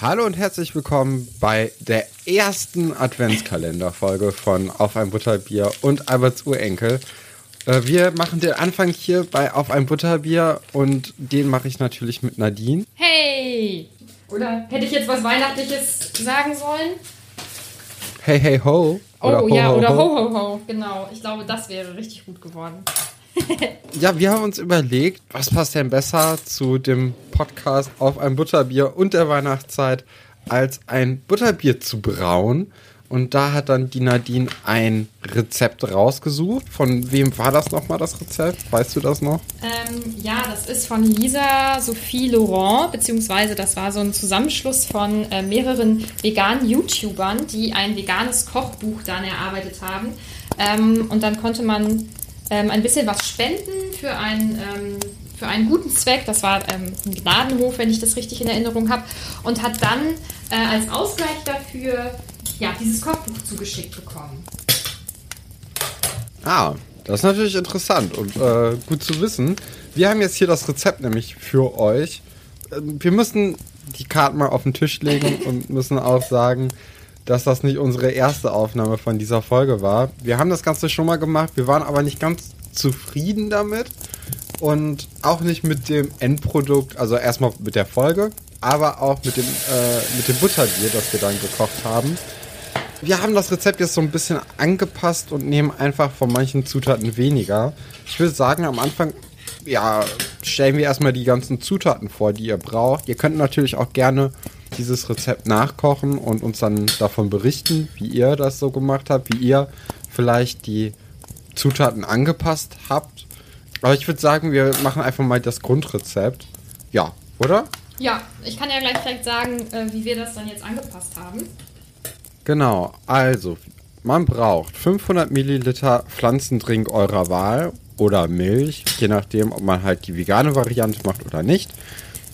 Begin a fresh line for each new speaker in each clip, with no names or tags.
Hallo und herzlich willkommen bei der ersten Adventskalenderfolge von Auf ein Butterbier und Alberts Urenkel. Äh, Wir machen den Anfang hier bei Auf ein Butterbier und den mache ich natürlich mit Nadine.
Hey! Oder hätte ich jetzt was Weihnachtliches sagen sollen?
Hey, hey, ho.
Oh ja, oder ho, ho, ho. Genau. Ich glaube, das wäre richtig gut geworden.
Ja, wir haben uns überlegt, was passt denn besser zu dem Podcast Auf ein Butterbier und der Weihnachtszeit, als ein Butterbier zu brauen. Und da hat dann die Nadine ein Rezept rausgesucht. Von wem war das nochmal, das Rezept? Weißt du das noch?
Ähm, ja, das ist von Lisa Sophie Laurent, beziehungsweise das war so ein Zusammenschluss von äh, mehreren veganen YouTubern, die ein veganes Kochbuch dann erarbeitet haben. Ähm, und dann konnte man ähm, ein bisschen was spenden für einen, ähm, für einen guten Zweck. Das war ähm, ein Gnadenhof, wenn ich das richtig in Erinnerung habe. Und hat dann äh, als Ausgleich dafür ja, dieses Kochbuch zugeschickt bekommen.
Ah, das ist natürlich interessant und äh, gut zu wissen. Wir haben jetzt hier das Rezept nämlich für euch. Ähm, Wir müssen die Karten mal auf den Tisch legen und müssen auch sagen, dass das nicht unsere erste Aufnahme von dieser Folge war. Wir haben das Ganze schon mal gemacht, wir waren aber nicht ganz zufrieden damit und auch nicht mit dem Endprodukt, also erstmal mit der Folge, aber auch mit dem, äh, mit dem Butterbier, das wir dann gekocht haben. Wir haben das Rezept jetzt so ein bisschen angepasst und nehmen einfach von manchen Zutaten weniger. Ich würde sagen, am Anfang, ja, stellen wir erstmal die ganzen Zutaten vor, die ihr braucht. Ihr könnt natürlich auch gerne dieses Rezept nachkochen und uns dann davon berichten, wie ihr das so gemacht habt, wie ihr vielleicht die Zutaten angepasst habt. Aber ich würde sagen, wir machen einfach mal das Grundrezept. Ja, oder?
Ja, ich kann ja gleich vielleicht sagen, äh, wie wir das dann jetzt angepasst haben.
Genau, also man braucht 500 Milliliter Pflanzendrink eurer Wahl oder Milch, je nachdem, ob man halt die vegane Variante macht oder nicht.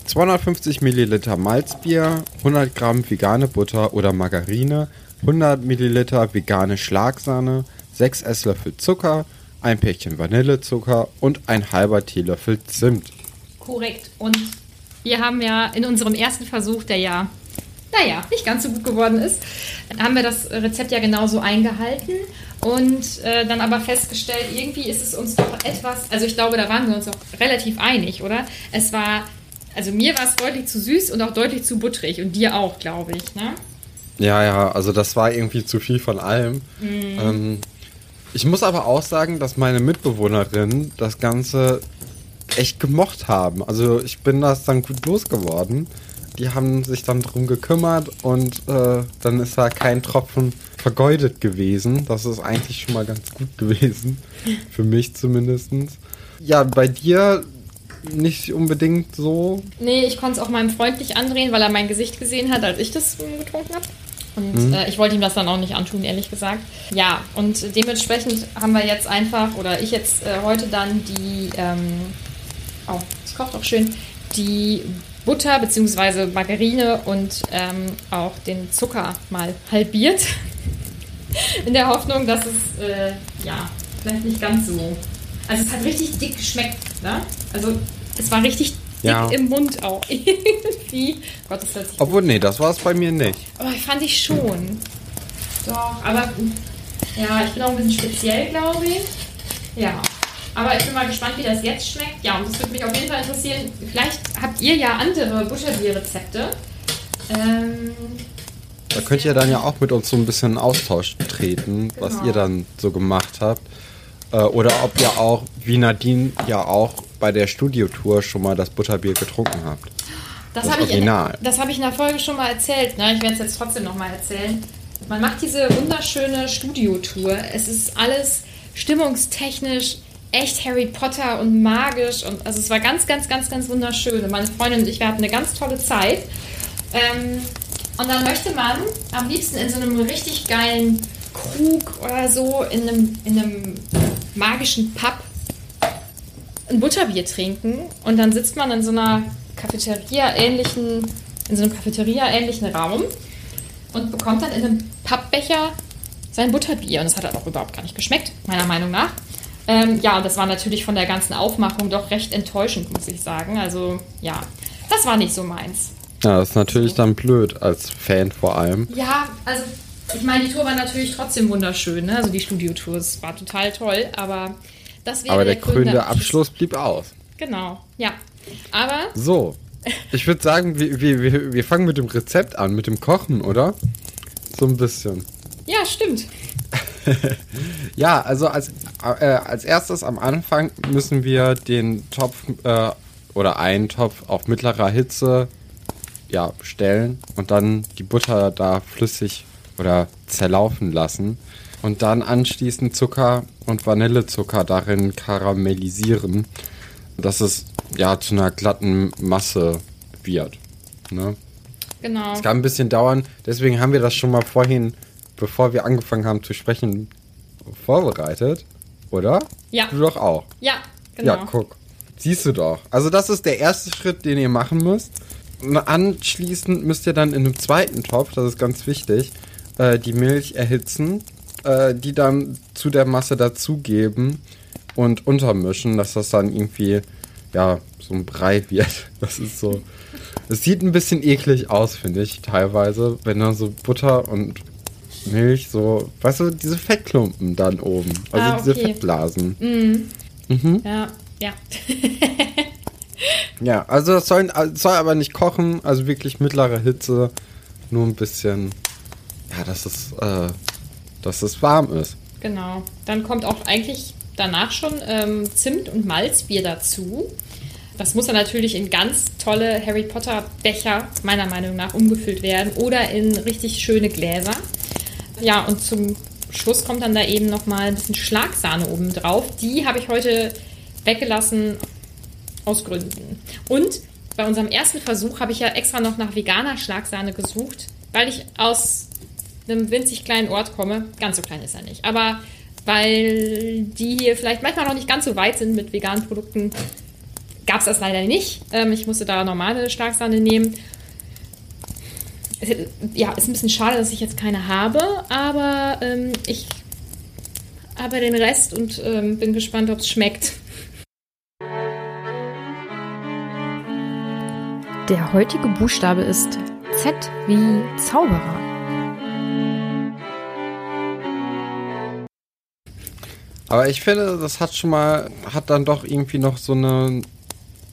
250 Milliliter Malzbier, 100 Gramm vegane Butter oder Margarine, 100 Milliliter vegane Schlagsahne, 6 Esslöffel Zucker, ein Päckchen Vanillezucker und ein halber Teelöffel Zimt.
Korrekt. Und wir haben ja in unserem ersten Versuch, der ja, naja, nicht ganz so gut geworden ist, haben wir das Rezept ja genauso eingehalten und äh, dann aber festgestellt, irgendwie ist es uns doch etwas, also ich glaube, da waren wir uns auch relativ einig, oder? Es war, also mir war es deutlich zu süß und auch deutlich zu butterig und dir auch, glaube ich, ne?
Ja, ja, also das war irgendwie zu viel von allem. Ähm, ich muss aber auch sagen, dass meine Mitbewohnerinnen das Ganze echt gemocht haben. Also ich bin das dann gut losgeworden. Die haben sich dann drum gekümmert und äh, dann ist da kein Tropfen vergeudet gewesen. Das ist eigentlich schon mal ganz gut gewesen. Für mich zumindest. Ja, bei dir nicht unbedingt so.
Nee, ich konnte es auch meinem Freund nicht andrehen, weil er mein Gesicht gesehen hat, als ich das getrunken habe. Und äh, ich wollte ihm das dann auch nicht antun, ehrlich gesagt. Ja, und dementsprechend haben wir jetzt einfach, oder ich jetzt äh, heute dann die, ähm, oh, es kocht auch schön, die Butter bzw. Margarine und ähm, auch den Zucker mal halbiert. In der Hoffnung, dass es, äh, ja, vielleicht nicht ganz so. Also es hat richtig dick geschmeckt, ne? Also es war richtig dick
Ja.
im Mund auch. Irgendwie. Gott, das hört sich
Obwohl, nee, das war es bei mir nicht.
aber fand ich schon. Doch, aber ja, ich bin auch ein bisschen speziell, glaube ich. Ja. Aber ich bin mal gespannt, wie das jetzt schmeckt. Ja, und das würde mich auf jeden Fall interessieren. Vielleicht habt ihr ja andere Butterbierrezepte. Ähm,
Da könnt ihr dann ja auch mit uns so ein bisschen in Austausch treten, was
Genau.
ihr dann so gemacht habt. Äh, oder ob ihr auch, wie Nadine ja auch bei der Studiotour schon mal das Butterbier getrunken habt.
das
Das
habe ich, in- das hab ich in der Folge schon mal erzählt. Ne? Ich werde es jetzt trotzdem nochmal erzählen. Man macht diese wunderschöne Studiotour. Es ist alles stimmungstechnisch echt Harry Potter und magisch. Und, also es war ganz, ganz, ganz, ganz wunderschön. Und meine Freundin und ich, wir hatten eine ganz tolle Zeit. Ähm, und dann möchte man am liebsten in so einem richtig geilen Krug oder so, in einem, in einem magischen Pub ein Butterbier trinken und dann sitzt man in so einer Cafeteria-ähnlichen, in so einem Cafeteria-ähnlichen Raum und bekommt dann in einem Pappbecher sein Butterbier. Und das hat halt auch überhaupt gar nicht geschmeckt, meiner Meinung nach. Ähm, ja, und das war natürlich von der ganzen Aufmachung doch recht enttäuschend, muss ich sagen. Also, ja, das war nicht so meins.
Ja, das ist natürlich dann blöd, als Fan vor allem.
Ja, also ich meine, die Tour war natürlich trotzdem wunderschön, ne? Also die Studiotour, es war total toll, aber
Aber der
krönende
krönende Abschluss blieb aus.
Genau, ja. Aber
So, ich würde sagen, wir, wir, wir, wir fangen mit dem Rezept an, mit dem Kochen, oder? So ein bisschen.
ja, stimmt.
Ja, also als, äh, als erstes am Anfang müssen wir den Topf äh, oder einen Topf auf mittlerer Hitze ja, stellen und dann die Butter da flüssig oder zerlaufen lassen und dann anschließend Zucker und Vanillezucker darin karamellisieren, dass es ja zu einer glatten Masse wird. Ne?
Genau.
Es kann ein bisschen dauern, deswegen haben wir das schon mal vorhin, bevor wir angefangen haben zu sprechen, vorbereitet, oder?
Ja.
Du doch auch.
Ja, genau.
Ja, guck. Siehst du doch. Also das ist der erste Schritt, den ihr machen müsst. Und anschließend müsst ihr dann in einem zweiten Topf, das ist ganz wichtig, äh, die Milch erhitzen, äh, die dann zu der Masse dazugeben und untermischen, dass das dann irgendwie, ja, so ein Brei wird. Das ist so. Es sieht ein bisschen eklig aus, finde ich, teilweise, wenn da so Butter und Milch so, weißt du, diese Fettklumpen dann oben. Also
Ah,
diese
okay.
Fettblasen.
Ja, ja.
Ja, also das soll, soll aber nicht kochen, also wirklich mittlere Hitze, nur ein bisschen, ja, dass es, äh, dass es warm ist.
genau. Dann kommt auch eigentlich danach schon ähm, Zimt und Malzbier dazu. Das muss dann natürlich in ganz tolle Harry Potter Becher, meiner Meinung nach, umgefüllt werden oder in richtig schöne Gläser. Ja, und zum Schluss kommt dann da eben nochmal ein bisschen Schlagsahne oben drauf. Die habe ich heute weggelassen aus Gründen. Und bei unserem ersten Versuch habe ich ja extra noch nach veganer Schlagsahne gesucht, weil ich aus einem winzig kleinen Ort komme. Ganz so klein ist er nicht. Aber weil die hier vielleicht manchmal noch nicht ganz so weit sind mit veganen Produkten, gab es das leider nicht. Ähm, ich musste da normale Schlagsahne nehmen. Ja, ist ein bisschen schade, dass ich jetzt keine habe, aber ähm, ich habe den Rest und ähm, bin gespannt, ob es schmeckt.
Der heutige Buchstabe ist Z wie Zauberer.
Aber ich finde, das hat schon mal, hat dann doch irgendwie noch so eine,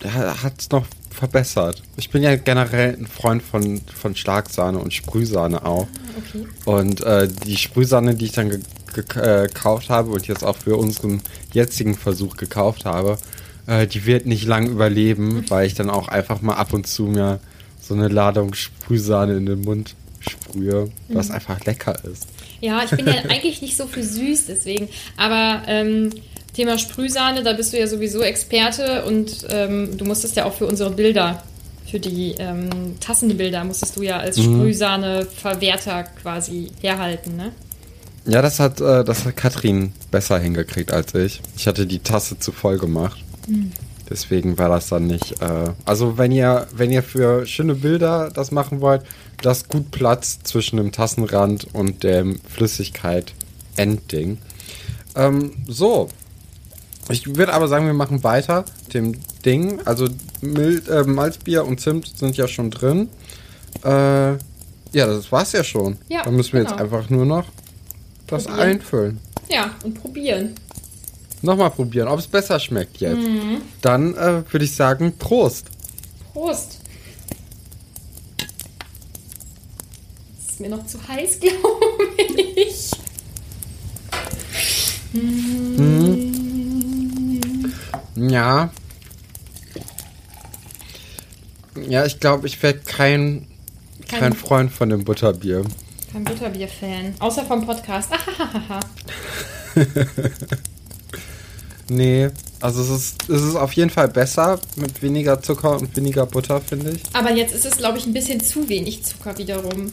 hat es noch verbessert. Ich bin ja generell ein Freund von, von Schlagsahne und Sprühsahne auch.
Okay.
Und äh, die Sprühsahne, die ich dann äh, gekauft habe und jetzt auch für unseren jetzigen Versuch gekauft habe, äh, die wird nicht lang überleben, weil ich dann auch einfach mal ab und zu mir so eine Ladung Sprühsahne in den Mund sprühe, was einfach lecker ist.
Ja, ich bin ja eigentlich nicht so für süß, deswegen. Aber ähm, Thema Sprühsahne, da bist du ja sowieso Experte und ähm, du musstest ja auch für unsere Bilder, für die ähm, Tassenbilder, musstest du ja als
Mhm.
Sprühsahne-Verwerter quasi herhalten, ne?
Ja, das hat, äh, das hat Katrin besser hingekriegt als ich. Ich hatte die Tasse zu voll gemacht. Deswegen war das dann nicht. Äh, also wenn ihr, wenn ihr für schöne Bilder das machen wollt, lasst gut Platz zwischen dem Tassenrand und dem Flüssigkeit-Endding. Ähm, so. Ich würde aber sagen, wir machen weiter dem Ding. Also Mil äh, Malzbier und Zimt sind ja schon drin. Äh, ja, das war's ja schon.
Ja,
Dann müssen wir
genau.
jetzt einfach nur noch das einfüllen.
Ja, und probieren.
Nochmal probieren, ob es besser schmeckt jetzt.
Mhm.
Dann äh, würde ich sagen, Prost.
Prost. Das ist mir noch zu heiß, glaube ich.
Ja. Ja, ich glaube, ich werde kein, kein
Kein-
Freund von dem Butterbier.
Kein Butterbier-Fan. Außer vom Podcast.
Nee, also es ist, es ist auf jeden Fall besser mit weniger Zucker und weniger Butter, finde ich.
Aber jetzt ist es, glaube ich, ein bisschen zu wenig Zucker wiederum.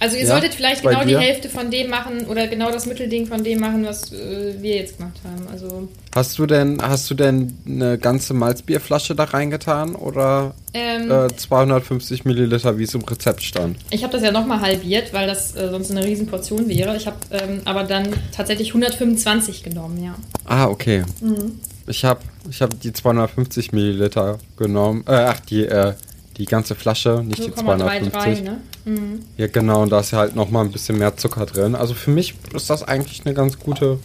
Also ihr
Ja,
solltet vielleicht genau die? Hälfte von dem machen oder genau das Mittelding von dem machen, was äh, wir jetzt gemacht haben. Also
Hast du denn, hast du denn eine ganze Malzbierflasche da reingetan oder
ähm,
äh, 250 Milliliter, wie es im Rezept stand?
ich habe das ja nochmal halbiert, weil das äh, sonst eine Riesenportion wäre. Ich habe ähm, aber dann tatsächlich 125 genommen, ja.
Ah, okay.
Mhm.
Ich habe ich hab die 250 Milliliter genommen. Äh, ach, die, äh, die ganze Flasche, nicht die 250.
0,33, ne? Mhm.
Ja, genau, und da ist ja halt nochmal ein bisschen mehr Zucker drin. Also für mich ist das eigentlich eine ganz gute,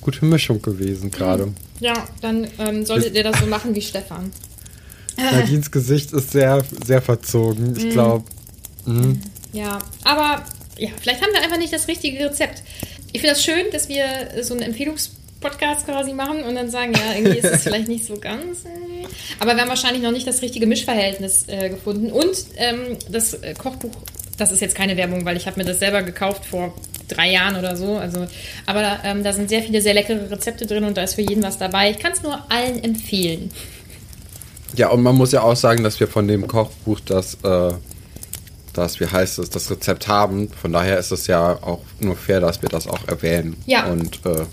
gute Mischung gewesen gerade.
Ja, dann ähm, solltet ihr das so machen wie Stefan.
Nadines Gesicht ist sehr, sehr verzogen.
Mhm.
Ich glaube,
Ja, aber ja, vielleicht haben wir einfach nicht das richtige Rezept. Ich finde das schön, dass wir so einen Empfehlungspodcast quasi machen und dann sagen, ja, irgendwie ist es vielleicht nicht so ganz. äh. Aber wir haben wahrscheinlich noch nicht das richtige Mischverhältnis äh, gefunden. Und ähm, das äh, Kochbuch, das ist jetzt keine Werbung, weil ich habe mir das selber gekauft vor drei Jahren oder so. Also, aber ähm, da sind sehr viele sehr leckere Rezepte drin und da ist für jeden was dabei. Ich kann es nur allen empfehlen.
ja, und man muss ja auch sagen, dass wir von dem Kochbuch das, äh, das, wie heißt es, das Rezept haben. Von daher ist es ja auch nur fair, dass wir das auch erwähnen.
Ja.
Und äh,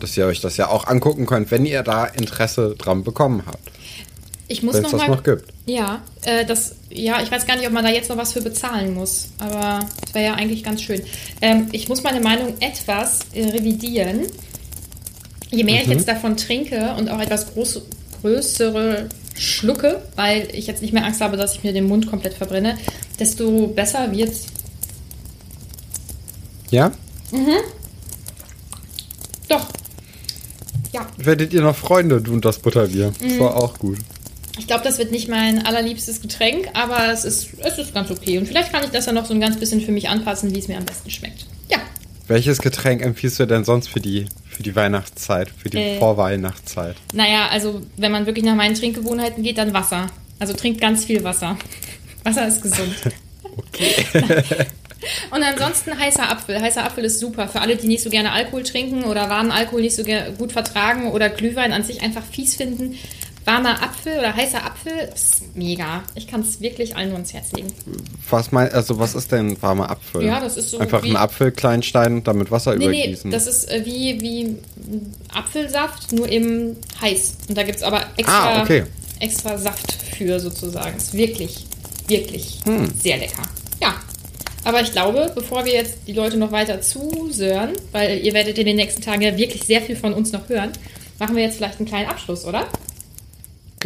dass ihr euch das ja auch angucken könnt, wenn ihr da Interesse dran bekommen habt.
Ich muss noch
es das
mal,
noch gibt.
Ja, äh, das, ja, ich weiß gar nicht, ob man da jetzt noch was für bezahlen muss, aber das wäre ja eigentlich ganz schön. Ähm, ich muss meine Meinung etwas äh, revidieren. Je mehr ich jetzt davon trinke und auch etwas groß, größere schlucke, weil ich jetzt nicht mehr Angst habe, dass ich mir den Mund komplett verbrenne, desto besser wird's.
Ja?
Doch. Ja,
Werdet ihr noch Freunde, du und das Butterbier? Das war auch gut.
ich glaube, das wird nicht mein allerliebstes Getränk, aber es ist, es ist ganz okay. Und vielleicht kann ich das ja noch so ein ganz bisschen für mich anpassen, wie es mir am besten schmeckt.
Welches Getränk empfiehlst du denn sonst für die, für die Weihnachtszeit, für die
Äh.
Vorweihnachtszeit?
Naja, also wenn man wirklich nach meinen Trinkgewohnheiten geht, dann Wasser. Also trinkt ganz viel Wasser. Wasser ist gesund. Und ansonsten heißer Apfel. Heißer Apfel ist super für alle, die nicht so gerne Alkohol trinken oder warmen Alkohol nicht so gut vertragen oder Glühwein an sich einfach fies finden. Warmer Apfel oder heißer Apfel ist mega. Ich kann es wirklich allen nur ins Herz legen.
Was mein, also was ist denn warmer Apfel?
Ja, das ist so
Einfach einen Apfel klein schneiden und dann mit Wasser
Nee, nee,
übergießen.
das ist äh, wie, wie Apfelsaft, nur eben heiß. Und da gibt es aber extra,
Ah, okay.
extra Saft für sozusagen. Ist wirklich, wirklich
Hm.
sehr lecker. Ja. Aber ich glaube, bevor wir jetzt die Leute noch weiter zusören, weil ihr werdet in den nächsten Tagen ja wirklich sehr viel von uns noch hören, machen wir jetzt vielleicht einen kleinen Abschluss, oder?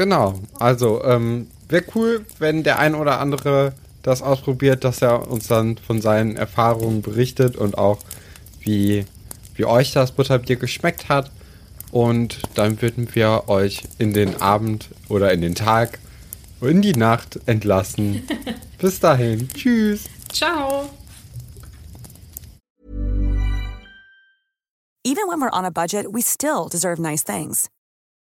Genau. Also, ähm, wäre cool, wenn der ein oder andere das ausprobiert, dass er uns dann von seinen Erfahrungen berichtet und auch wie, wie euch das Butterbier geschmeckt hat. Und dann würden wir euch in den Abend oder in den Tag oder in die Nacht entlassen. Bis dahin. Tschüss.
Ciao!
Even when we're on a budget, we still deserve nice things.